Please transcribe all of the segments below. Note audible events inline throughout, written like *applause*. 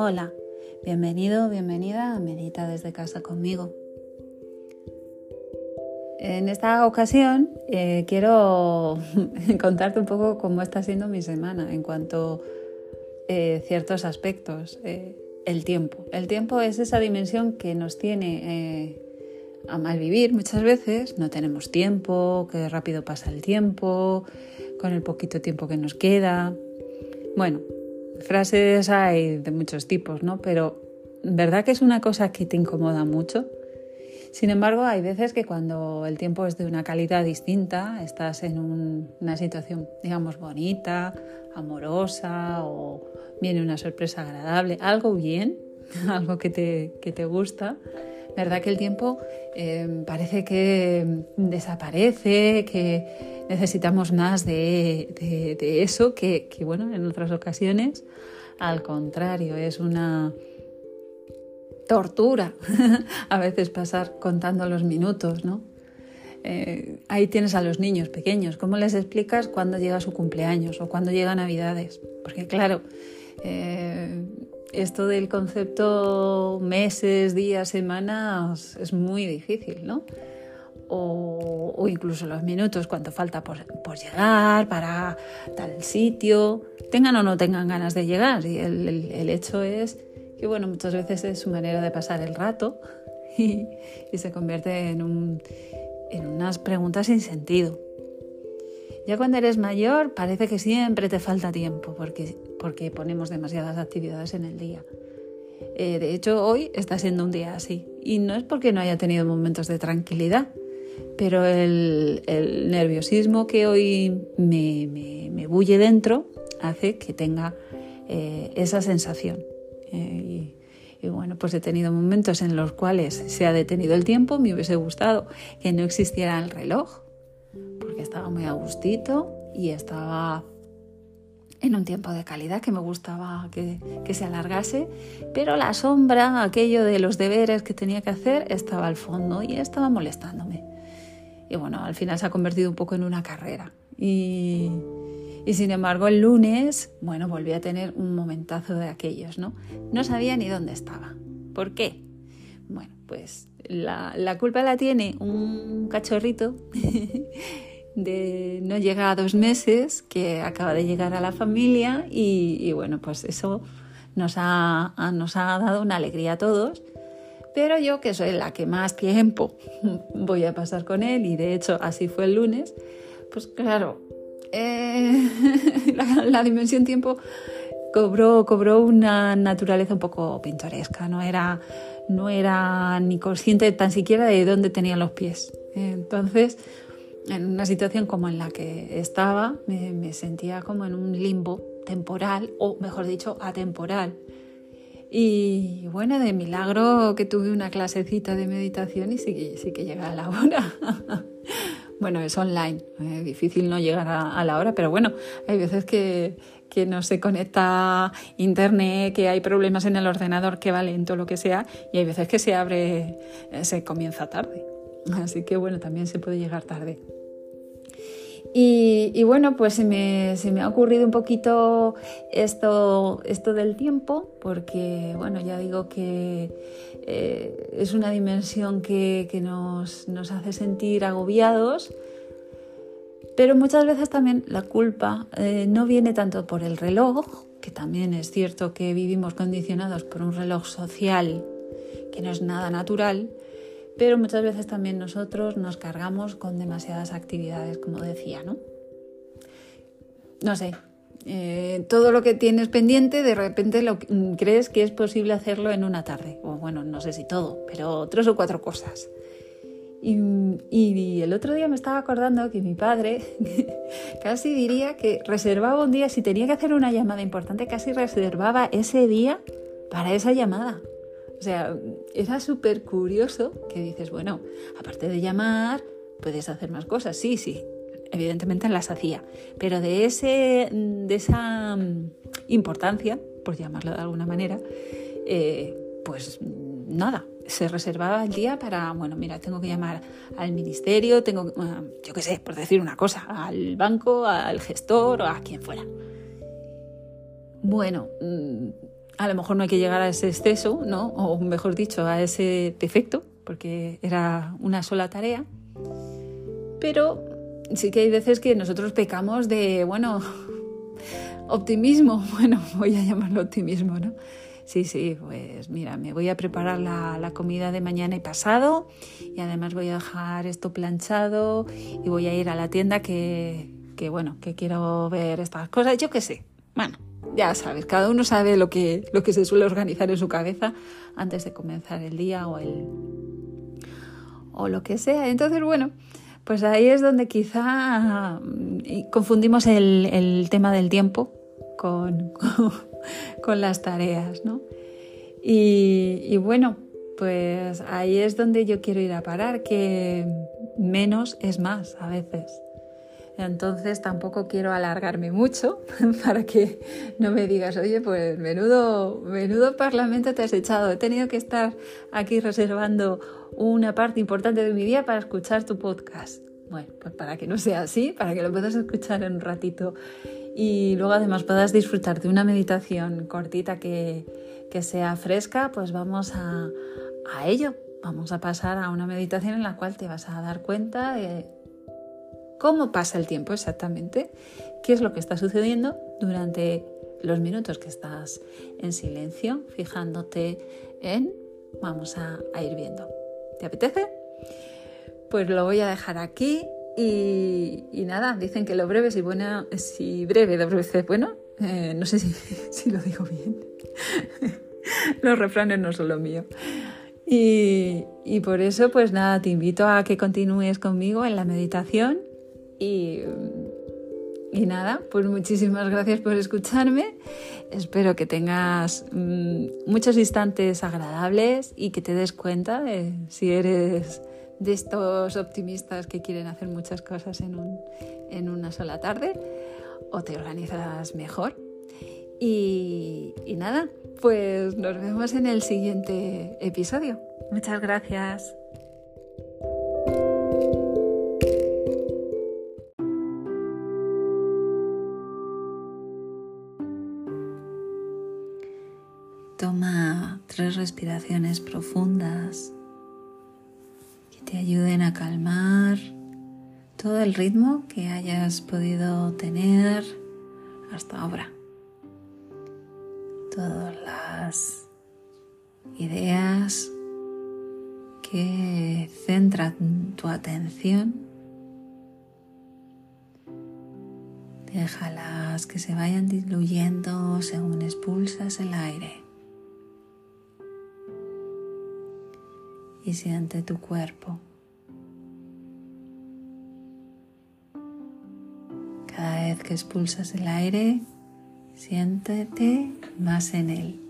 Hola, bienvenido, bienvenida a Medita desde casa conmigo. En esta ocasión eh, quiero *laughs* contarte un poco cómo está siendo mi semana en cuanto a eh, ciertos aspectos. Eh, el tiempo. El tiempo es esa dimensión que nos tiene a mal vivir muchas veces. No tenemos tiempo, que rápido pasa el tiempo, con el poquito tiempo que nos queda. Bueno, frases hay de muchos tipos, ¿no? Pero ¿verdad que es una cosa que te incomoda mucho? Sin embargo, hay veces que cuando el tiempo es de una calidad distinta, estás en una situación, digamos, bonita, amorosa o viene una sorpresa agradable, algo bien, *laughs* algo que te, que te gusta, ¿verdad que el tiempo eh, parece que desaparece, que necesitamos más de, eso que, bueno, en otras ocasiones, al contrario, es una tortura *laughs* a veces pasar contando los minutos, ¿no? Eh, ahí tienes a los niños pequeños. ¿Cómo les explicas cuándo llega su cumpleaños o cuándo llega Navidades? Porque claro, eh, esto del concepto meses, días, semanas es muy difícil, ¿no? o, incluso los minutos, cuánto falta por, llegar para tal sitio, tengan o no tengan ganas de llegar. Y el, hecho es que, bueno, muchas veces es su manera de pasar el rato *laughs* y, se convierte en, en unas preguntas sin sentido. Ya cuando eres mayor parece que siempre te falta tiempo porque, porque ponemos demasiadas actividades en el día. Eh, de hecho, hoy está siendo un día así. Y no es porque no haya tenido momentos de tranquilidad, pero el, nerviosismo que hoy me, bulle dentro hace que tenga eh, esa sensación. Eh, y, bueno, pues he tenido momentos en los cuales se ha detenido el tiempo, me hubiese gustado que no existiera el reloj, porque estaba muy a gustito y estaba en un tiempo de calidad que me gustaba que, se alargase, pero la sombra, aquello de los deberes que tenía que hacer, estaba al fondo y estaba molestándome. Y bueno, al final se ha convertido un poco en una carrera. Y, sin embargo, el lunes, bueno, volví a tener un momentazo de aquellos, ¿no? No sabía ni dónde estaba. ¿Por qué? Bueno, pues la, culpa la tiene un cachorrito *laughs* de no llegar a dos meses que acaba de llegar a la familia y, bueno, pues eso nos ha, nos ha dado una alegría a todos pero yo, que soy la que más tiempo *laughs* voy a pasar con él, y de hecho así fue el lunes, pues claro, eh, *laughs* la, dimensión tiempo cobró, cobró una naturaleza un poco pintoresca, no era, no era ni consciente tan siquiera de dónde tenía los pies. Entonces, en una situación como en la que estaba, me, me sentía como en un limbo temporal, o mejor dicho, atemporal y bueno, de milagro que tuve una clasecita de meditación y sí sí que llega a la hora. *laughs* bueno, es online, es difícil no llegar a, la hora, pero bueno, hay veces que, que no se conecta internet, que hay problemas en el ordenador, que va lento, lo que sea, y hay veces que se abre, eh, se comienza tarde. Así que bueno, también se puede llegar tarde. Y, bueno, pues se me, ha ocurrido un poquito esto, del tiempo, porque bueno, ya digo que eh, es una dimensión que, nos, hace sentir agobiados, pero muchas veces también la culpa eh, no viene tanto por el reloj, que también es cierto que vivimos condicionados por un reloj social que no es nada natural, pero muchas veces también nosotros nos cargamos con demasiadas actividades, como decía, ¿no? No sé, eh, todo lo que tienes pendiente, de repente lo, mm, crees que es posible hacerlo en una tarde. O bueno, no sé si todo, pero tres o cuatro cosas. Y, y, el otro día me estaba acordando que mi padre *laughs* casi diría que reservaba un día, si tenía que hacer una llamada importante, casi reservaba ese día para esa llamada. O sea, era súper curioso que dices, bueno, aparte de llamar, puedes hacer más cosas. Sí, sí, evidentemente las hacía. Pero de, ese, de esa mm, importancia, por llamarlo de alguna manera, eh, pues nada, se reservaba el día para, bueno, mira, tengo que llamar al ministerio, tengo, ah, yo qué sé, por decir una cosa, al banco, al gestor o a quien fuera. Bueno, mm, a lo mejor no hay que llegar a ese exceso, ¿no? O mejor dicho, a ese defecto, porque era una sola tarea. Pero sí que hay veces que nosotros pecamos de, bueno, *laughs* optimismo, *laughs* bueno, voy a llamarlo optimismo, ¿no? Sí, sí, pues mira, me voy a preparar la, comida de mañana y pasado y además voy a dejar esto planchado y voy a ir a la tienda que, que bueno, que quiero ver estas cosas, yo qué sé. Bueno, ya sabes, cada uno sabe lo que, lo que se suele organizar en su cabeza antes de comenzar el día o el o lo que sea. Entonces, bueno, pues ahí es donde quizá mm, confundimos el, tema del tiempo con, *laughs* con, las tareas, ¿no? Y, bueno, pues ahí es donde yo quiero ir a parar, que menos es más a veces. Entonces tampoco quiero alargarme mucho *laughs* para que no me digas, oye, pues menudo, menudo parlamento te has echado. He tenido que estar aquí reservando una parte importante de mi día para escuchar tu podcast. Bueno, pues para que no sea así, para que lo puedas escuchar en un ratito y luego además puedas disfrutar de una meditación cortita que, sea fresca, pues vamos a, a ello. Vamos a pasar a una meditación en la cual te vas a dar cuenta de cómo pasa el tiempo exactamente, qué es lo que está sucediendo durante los minutos que estás en silencio, fijándote en, vamos a, ir viendo. ¿Te apetece? Pues lo voy a dejar aquí y, nada, dicen que lo breve si, buena, si breve de breve bueno. Eh, no sé si, *laughs* lo digo bien. *laughs* Los refranes no son lo mío. Y, por eso, pues nada, te invito a que continúes conmigo en la meditación y, nada, pues muchísimas gracias por escucharme. Espero que tengas mm, muchos instantes agradables y que te des cuenta de si eres de estos optimistas que quieren hacer muchas cosas en, un, en una sola tarde o te organizas mejor. Y nada, pues nos vemos en el siguiente episodio. Muchas gracias. Tres respiraciones profundas que te ayuden a calmar todo el ritmo que hayas podido tener hasta ahora. Todas las ideas que centran tu atención, déjalas que se vayan diluyendo según expulsas el aire. Y siente tu cuerpo. Cada vez que expulsas el aire, siéntete más en él.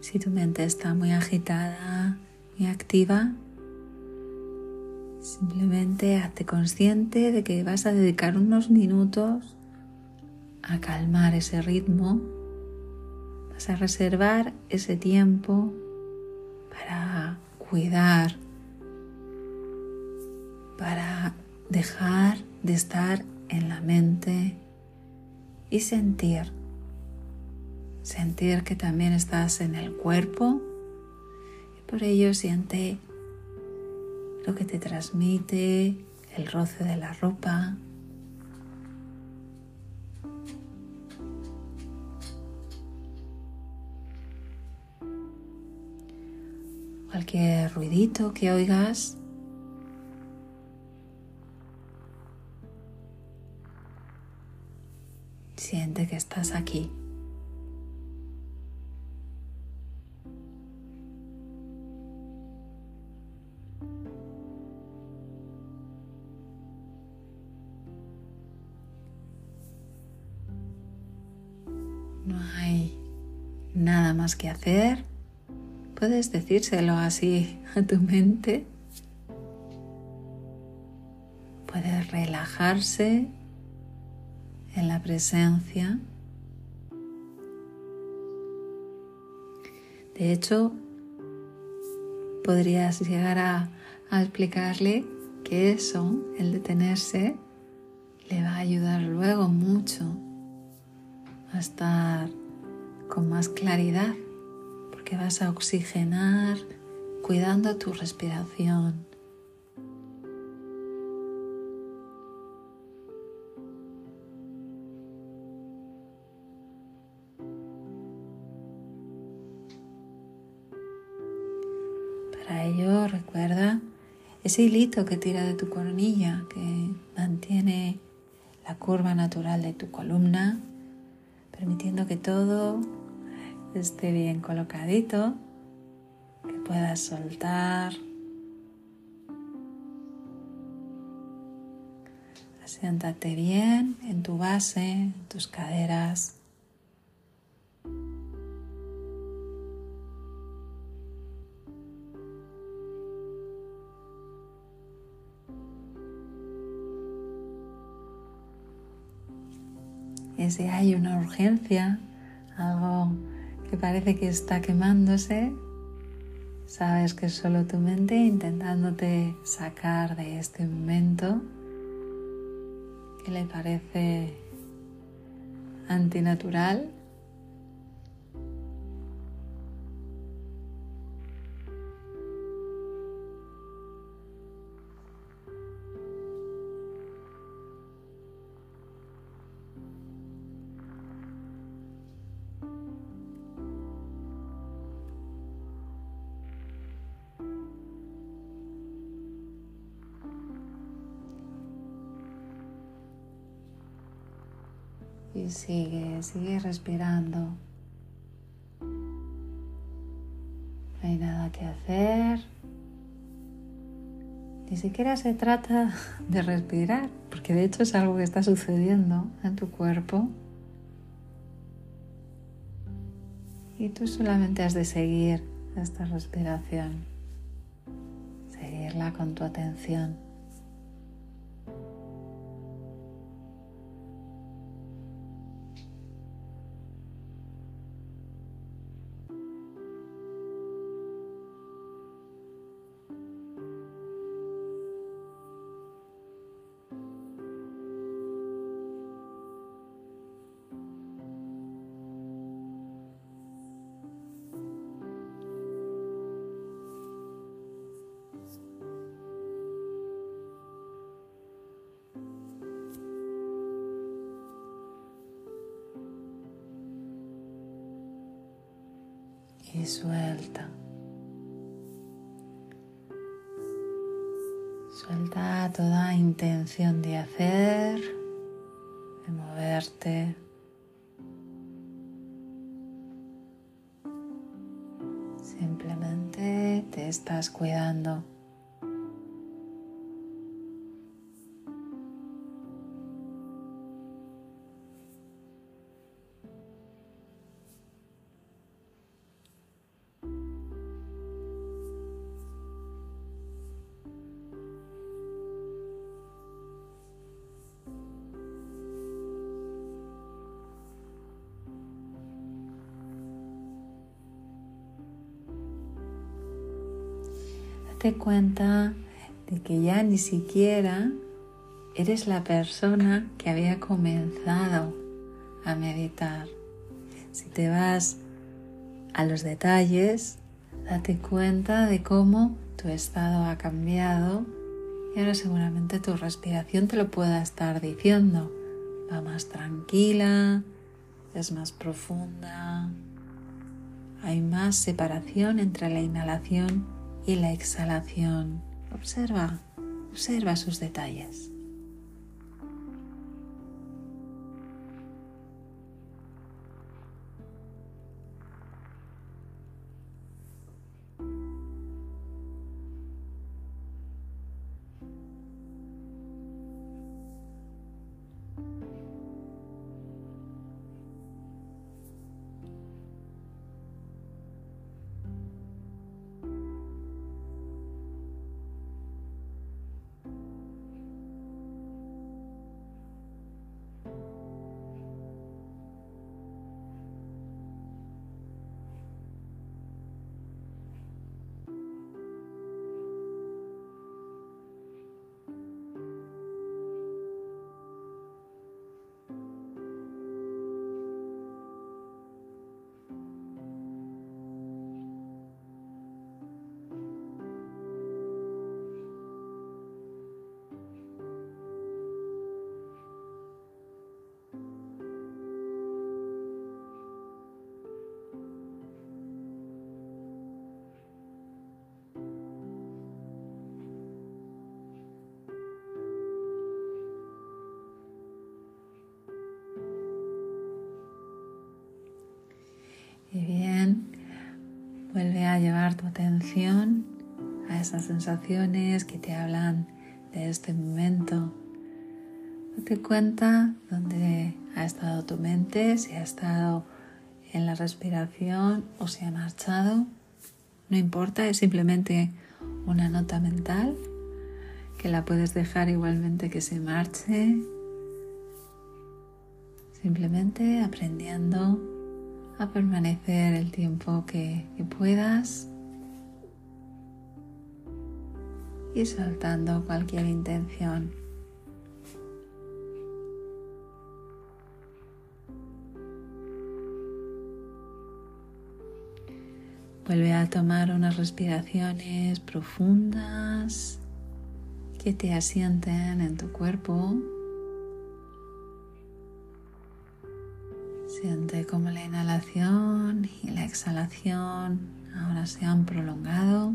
Si tu mente está muy agitada, muy activa, Simplemente hazte consciente de que vas a dedicar unos minutos a calmar ese ritmo. Vas a reservar ese tiempo para cuidar, para dejar de estar en la mente y sentir. Sentir que también estás en el cuerpo y por ello siente lo que te transmite el roce de la ropa. Cualquier ruidito que oigas. Siente que estás aquí. Más que hacer, puedes decírselo así a tu mente. Puedes relajarse en la presencia. De hecho, podrías llegar a, explicarle que eso, el detenerse, le va a ayudar luego mucho a estar con más claridad, porque vas a oxigenar cuidando tu respiración. Para ello recuerda ese hilito que tira de tu coronilla, que mantiene la curva natural de tu columna, permitiendo que todo esté bien colocadito, que puedas soltar. Siéntate bien en tu base, en tus caderas. Y si hay una urgencia, que parece que está quemándose, sabes que es solo tu mente intentándote sacar de este momento que le parece antinatural Y sigue, sigue respirando. No hay nada que hacer. Ni siquiera se trata de respirar, porque de hecho es algo que está sucediendo en tu cuerpo. Y tú solamente has de seguir esta respiración, seguirla con tu atención. Suelta. Suelta toda intención de hacer, de moverte. Simplemente te estás cuidando. Date cuenta de que ya ni siquiera eres la persona que había comenzado a meditar. Si te vas a los detalles, date cuenta de cómo tu estado ha cambiado y ahora seguramente tu respiración te lo pueda estar diciendo. Va más tranquila, es más profunda, hay más separación entre la inhalación y la exhalación. Observa, observa sus detalles. Vuelve a llevar tu atención a esas sensaciones que te hablan de este momento. Date cuenta dónde ha estado tu mente, si ha estado en la respiración o si ha marchado. No importa, es simplemente una nota mental que la puedes dejar igualmente que se marche. Simplemente aprendiendo a permanecer el tiempo que, puedas y soltando cualquier intención. Vuelve a tomar unas respiraciones profundas que te asienten en tu cuerpo. Siente como la inhalación y la exhalación ahora se han prolongado.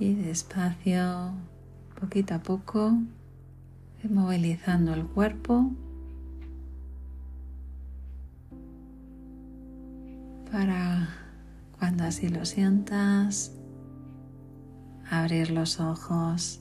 Y despacio, poquito a poco, movilizando el cuerpo cuando así lo sientas, abrir los ojos